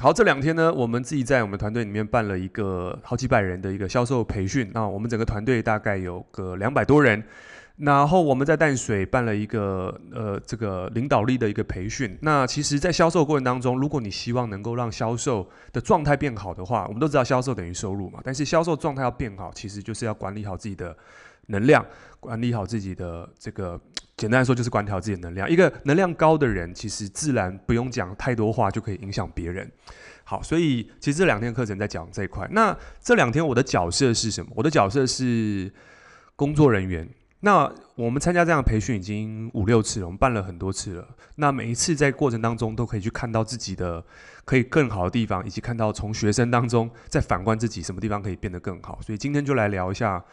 好，这两天呢，我们自己在我们团队里面办了一个好几百人的一个销售培训。那我们整个团队大概有个两百多人。然后我们在淡水办了一个呃这个领导力的一个培训。那其实，在销售过程当中，如果你希望能够让销售的状态变好的话，我们都知道销售等于收入嘛。但是销售状态要变好，其实就是要管理好自己的能量，管理好自己的这个，简单来说就是管调自己的能量。一个能量高的人，其实自然不用讲太多话就可以影响别人。好，所以其实这两天课程在讲这一块。那这两天我的角色是什么？我的角色是工作人员。那我们参加这样的培训已经五六次了，我们办了很多次了。那每一次在过程当中都可以去看到自己的可以更好的地方，以及看到从学生当中再反观自己什么地方可以变得更好。所以今天就来聊一下，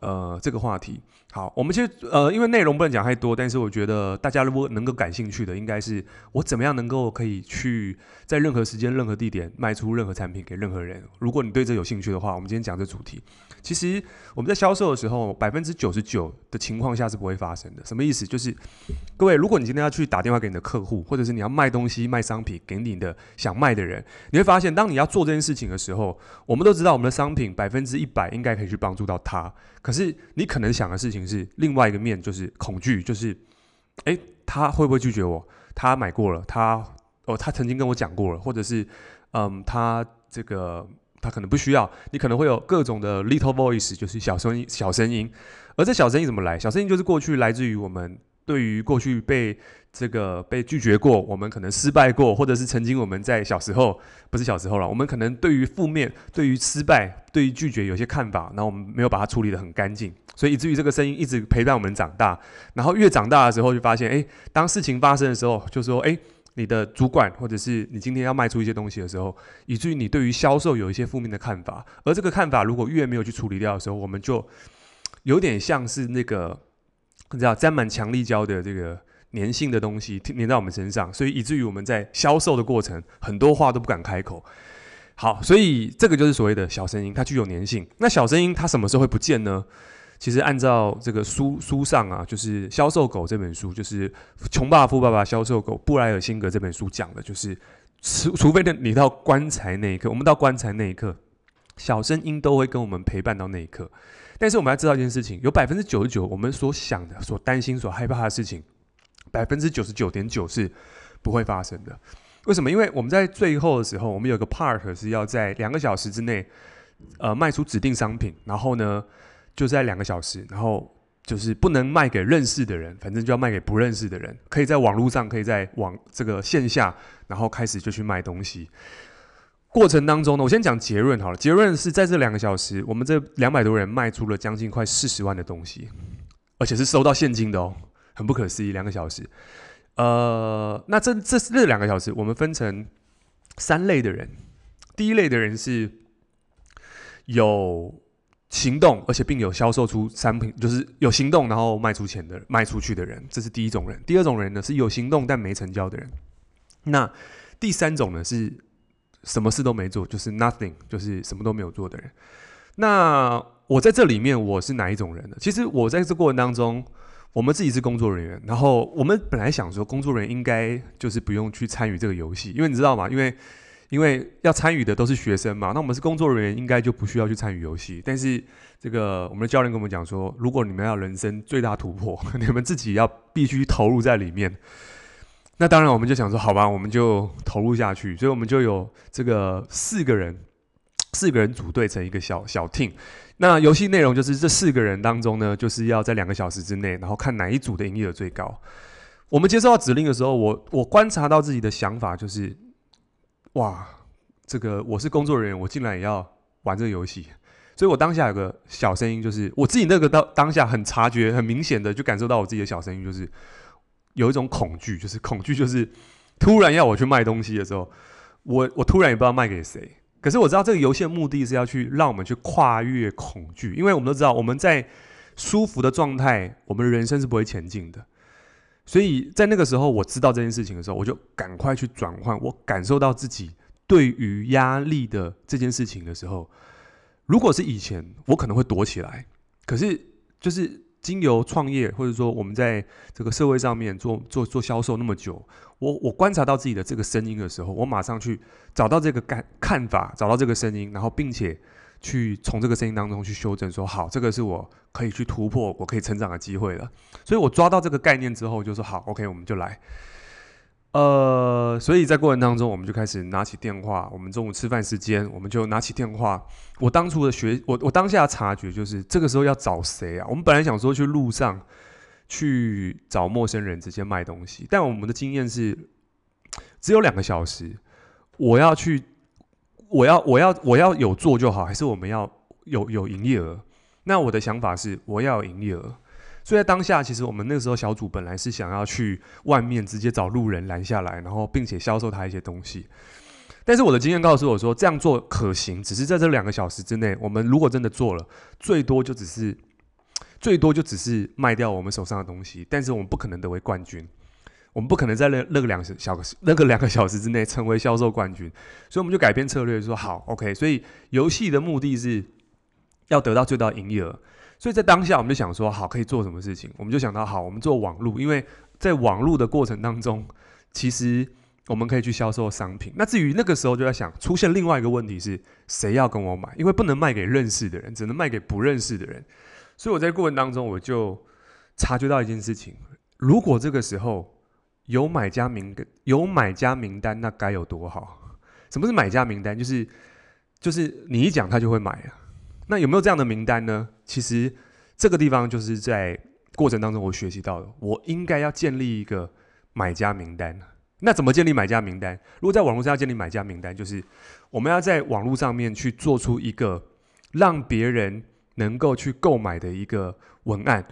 呃，这个话题。好，我们其实呃，因为内容不能讲太多，但是我觉得大家如果能够感兴趣的，应该是我怎么样能够可以去在任何时间、任何地点卖出任何产品给任何人。如果你对这有兴趣的话，我们今天讲这主题。其实我们在销售的时候，百分之九十九的情况下是不会发生的。什么意思？就是各位，如果你今天要去打电话给你的客户，或者是你要卖东西、卖商品给你的想卖的人，你会发现，当你要做这件事情的时候，我们都知道我们的商品百分之一百应该可以去帮助到他。可是你可能想的事情是另外一个面，就是恐惧，就是诶，他会不会拒绝我？他买过了，他哦，他曾经跟我讲过了，或者是嗯，他这个。他可能不需要，你可能会有各种的 little voice，就是小声音、小声音。而这小声音怎么来？小声音就是过去来自于我们对于过去被这个被拒绝过，我们可能失败过，或者是曾经我们在小时候，不是小时候了，我们可能对于负面、对于失败、对于拒绝有些看法，然后我们没有把它处理得很干净，所以以至于这个声音一直陪伴我们长大。然后越长大的时候，就发现，诶，当事情发生的时候，就说，诶。你的主管，或者是你今天要卖出一些东西的时候，以至于你对于销售有一些负面的看法，而这个看法如果越没有去处理掉的时候，我们就有点像是那个你知道沾满强力胶的这个粘性的东西粘在我们身上，所以以至于我们在销售的过程很多话都不敢开口。好，所以这个就是所谓的小声音，它具有粘性。那小声音它什么时候会不见呢？其实按照这个书书上啊，就是《销售狗》这本书，就是《穷爸爸富爸爸销售狗》布莱尔辛格这本书讲的，就是除除非你到棺材那一刻，我们到棺材那一刻，小声音都会跟我们陪伴到那一刻。但是我们要知道一件事情，有百分之九十九我们所想的、所担心、所害怕的事情，百分之九十九点九是不会发生的。为什么？因为我们在最后的时候，我们有个 part 是要在两个小时之内，呃，卖出指定商品，然后呢，就在两个小时，然后就是不能卖给认识的人，反正就要卖给不认识的人。可以在网络上，可以在网这个线下，然后开始就去卖东西。过程当中呢，我先讲结论好了。结论是在这两个小时，我们这两百多人卖出了将近快四十万的东西，而且是收到现金的哦，很不可思议。两个小时，呃，那这这这两个小时，我们分成三类的人。第一类的人是有。行动，而且并有销售出商品，就是有行动，然后卖出钱的、卖出去的人，这是第一种人。第二种人呢，是有行动但没成交的人。那第三种呢，是什么事都没做，就是 nothing，就是什么都没有做的人。那我在这里面，我是哪一种人呢？其实我在这过程当中，我们自己是工作人员，然后我们本来想说，工作人员应该就是不用去参与这个游戏，因为你知道吗？因为因为要参与的都是学生嘛，那我们是工作人员，应该就不需要去参与游戏。但是这个我们的教练跟我们讲说，如果你们要人生最大突破，你们自己要必须投入在里面。那当然，我们就想说，好吧，我们就投入下去。所以我们就有这个四个人，四个人组队成一个小小 team。那游戏内容就是这四个人当中呢，就是要在两个小时之内，然后看哪一组的营业额最高。我们接收到指令的时候，我我观察到自己的想法就是。哇，这个我是工作人员，我竟然也要玩这个游戏，所以我当下有个小声音，就是我自己那个当当下很察觉、很明显的就感受到我自己的小声音，就是有一种恐惧，就是恐惧，就是突然要我去卖东西的时候，我我突然也不知道卖给谁。可是我知道这个游戏的目的是要去让我们去跨越恐惧，因为我们都知道我们在舒服的状态，我们的人生是不会前进的。所以在那个时候，我知道这件事情的时候，我就赶快去转换。我感受到自己对于压力的这件事情的时候，如果是以前，我可能会躲起来。可是，就是经由创业，或者说我们在这个社会上面做做做销售那么久，我我观察到自己的这个声音的时候，我马上去找到这个看看法，找到这个声音，然后并且去从这个声音当中去修正说，好，这个是我可以去突破，我可以成长的机会了。所以我抓到这个概念之后，就说好，OK，我们就来。呃，所以在过程当中，我们就开始拿起电话。我们中午吃饭时间，我们就拿起电话。我当初的学，我我当下察觉就是，这个时候要找谁啊？我们本来想说去路上去找陌生人直接卖东西，但我们的经验是只有两个小时。我要去，我要我要我要有做就好，还是我们要有有营业额？那我的想法是，我要有营业额。所以在当下，其实我们那个时候小组本来是想要去外面直接找路人拦下来，然后并且销售他一些东西。但是我的经验告诉我说，这样做可行，只是在这两个小时之内，我们如果真的做了，最多就只是最多就只是卖掉我们手上的东西，但是我们不可能得为冠军，我们不可能在那那个两小时那个两个小时之内成为销售冠军。所以我们就改变策略，说好，OK。所以游戏的目的是要得到最大营业额。所以在当下，我们就想说，好，可以做什么事情？我们就想到，好，我们做网络，因为在网络的过程当中，其实我们可以去销售商品。那至于那个时候，就在想，出现另外一个问题是，谁要跟我买？因为不能卖给认识的人，只能卖给不认识的人。所以我在过程当中，我就察觉到一件事情：如果这个时候有买家名有买家名单，那该有多好？什么是买家名单？就是就是你一讲，他就会买啊。那有没有这样的名单呢？其实这个地方就是在过程当中我学习到的，我应该要建立一个买家名单。那怎么建立买家名单？如果在网络上要建立买家名单，就是我们要在网络上面去做出一个让别人能够去购买的一个文案。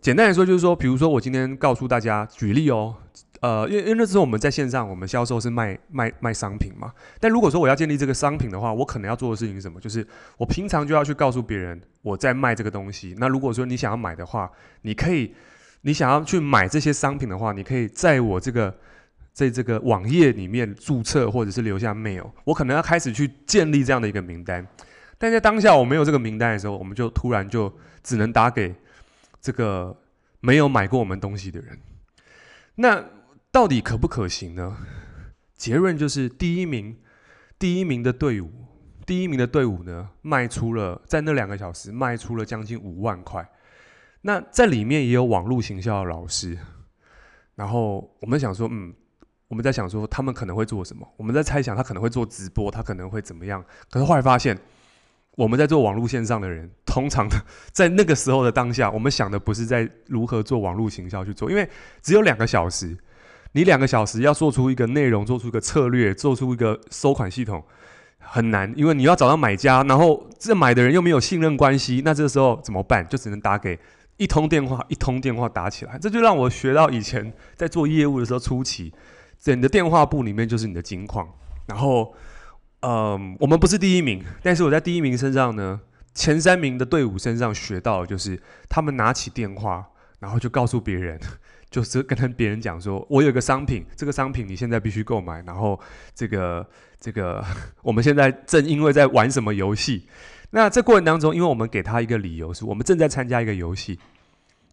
简单来说，就是说，比如说我今天告诉大家，举例哦。呃，因为因为那时候我们在线上，我们销售是卖卖卖商品嘛。但如果说我要建立这个商品的话，我可能要做的事情是什么？就是我平常就要去告诉别人我在卖这个东西。那如果说你想要买的话，你可以，你想要去买这些商品的话，你可以在我这个在这个网页里面注册，或者是留下 mail。我可能要开始去建立这样的一个名单。但在当下我没有这个名单的时候，我们就突然就只能打给这个没有买过我们东西的人。那到底可不可行呢？结论就是第一名，第一名的队伍，第一名的队伍呢，卖出了在那两个小时卖出了将近五万块。那在里面也有网络行销的老师。然后我们想说，嗯，我们在想说他们可能会做什么？我们在猜想他可能会做直播，他可能会怎么样？可是后来发现，我们在做网络线上的人，通常在那个时候的当下，我们想的不是在如何做网络行销去做，因为只有两个小时。你两个小时要做出一个内容，做出一个策略，做出一个收款系统很难，因为你要找到买家，然后这买的人又没有信任关系，那这个时候怎么办？就只能打给一通电话，一通电话打起来。这就让我学到以前在做业务的时候初期，在你的电话簿里面就是你的金矿。然后，嗯，我们不是第一名，但是我在第一名身上呢，前三名的队伍身上学到的就是他们拿起电话，然后就告诉别人。就是跟别人讲说，我有个商品，这个商品你现在必须购买。然后这个这个，我们现在正因为在玩什么游戏，那这过程当中，因为我们给他一个理由，是我们正在参加一个游戏，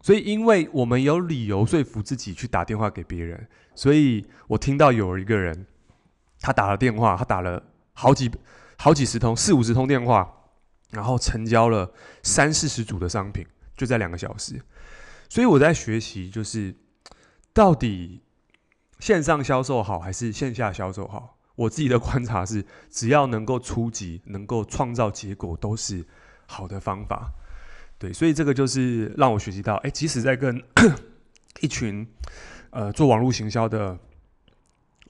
所以因为我们有理由说服自己去打电话给别人，所以我听到有一个人，他打了电话，他打了好几好几十通，四五十通电话，然后成交了三四十组的商品，就在两个小时。所以我在学习，就是。到底线上销售好还是线下销售好？我自己的观察是，只要能够出击，能够创造结果，都是好的方法。对，所以这个就是让我学习到，哎，即使在跟 一群呃做网络行销的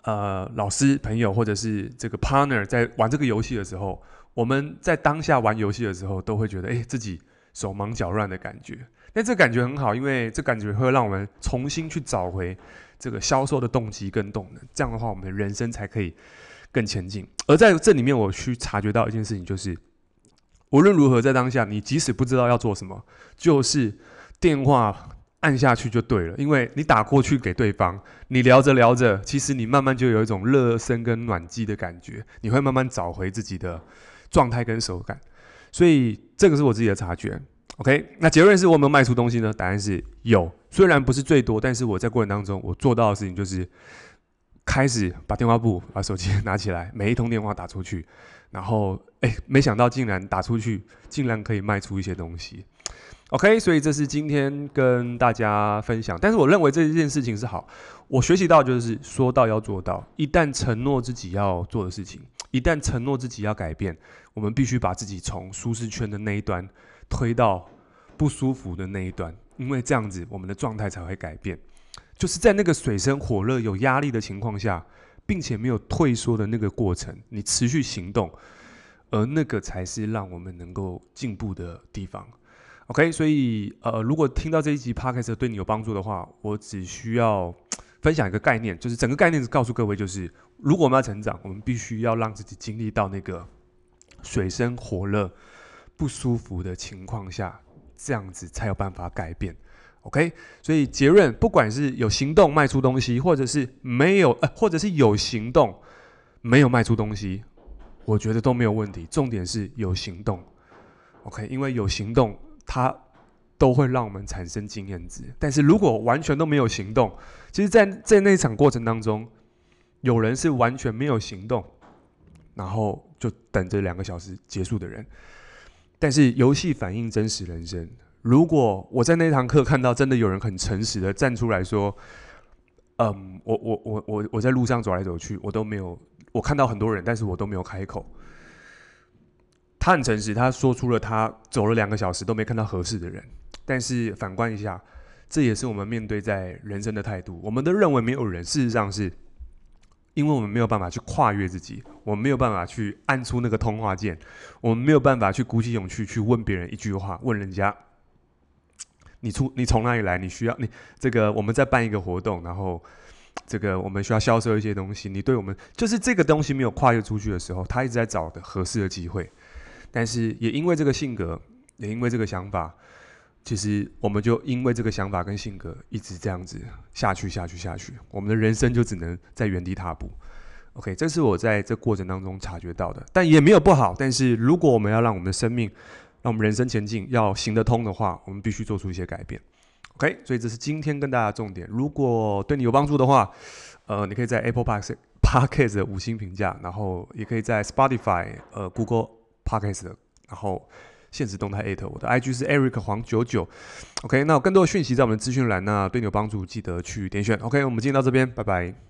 呃老师朋友或者是这个 partner 在玩这个游戏的时候，我们在当下玩游戏的时候，都会觉得，哎，自己手忙脚乱的感觉。那这感觉很好，因为这感觉会让我们重新去找回这个销售的动机跟动能。这样的话，我们人生才可以更前进。而在这里面，我去察觉到一件事情，就是无论如何，在当下，你即使不知道要做什么，就是电话按下去就对了。因为你打过去给对方，你聊着聊着，其实你慢慢就有一种热身跟暖机的感觉，你会慢慢找回自己的状态跟手感。所以，这个是我自己的察觉。OK，那结论是我有没有卖出东西呢？答案是有，虽然不是最多，但是我在过程当中我做到的事情就是开始把电话簿、把手机 拿起来，每一通电话打出去，然后哎，没想到竟然打出去，竟然可以卖出一些东西。OK，所以这是今天跟大家分享，但是我认为这件事情是好。我学习到就是说到要做到，一旦承诺自己要做的事情，一旦承诺自己要改变，我们必须把自己从舒适圈的那一端推到不舒服的那一端，因为这样子我们的状态才会改变。就是在那个水深火热、有压力的情况下，并且没有退缩的那个过程，你持续行动，而那个才是让我们能够进步的地方。OK，所以呃，如果听到这一集 Podcast 对你有帮助的话，我只需要分享一个概念，就是整个概念是告诉各位，就是如果我们要成长，我们必须要让自己经历到那个水深火热、不舒服的情况下，这样子才有办法改变。OK，所以结论，不管是有行动卖出东西，或者是没有，呃，或者是有行动没有卖出东西，我觉得都没有问题。重点是有行动。OK，因为有行动。它都会让我们产生经验值，但是如果完全都没有行动，其实在，在在那场过程当中，有人是完全没有行动，然后就等着两个小时结束的人。但是游戏反映真实人生，如果我在那堂课看到真的有人很诚实的站出来说，嗯，我我我我我在路上走来走去，我都没有，我看到很多人，但是我都没有开口。他很诚实，他说出了他走了两个小时都没看到合适的人。但是反观一下，这也是我们面对在人生的态度。我们都认为没有人，事实上是因为我们没有办法去跨越自己，我们没有办法去按出那个通话键，我们没有办法去鼓起勇气去问别人一句话，问人家：你出你从哪里来？你需要你这个我们在办一个活动，然后这个我们需要销售一些东西。你对我们就是这个东西没有跨越出去的时候，他一直在找的合适的机会。但是也因为这个性格，也因为这个想法，其实我们就因为这个想法跟性格一直这样子下去、下去、下去，我们的人生就只能在原地踏步。OK，这是我在这过程当中察觉到的，但也没有不好。但是如果我们要让我们的生命、让我们人生前进，要行得通的话，我们必须做出一些改变。OK，所以这是今天跟大家重点。如果对你有帮助的话，呃，你可以在 Apple Podcast 的五星评价，然后也可以在 Spotify、呃 Google。Podcast，然后限时动态艾特我的 IG 是 Eric 黄九九，OK，那有更多的讯息在我们的资讯栏，那对你有帮助，记得去点选，OK，我们今天到这边，拜拜。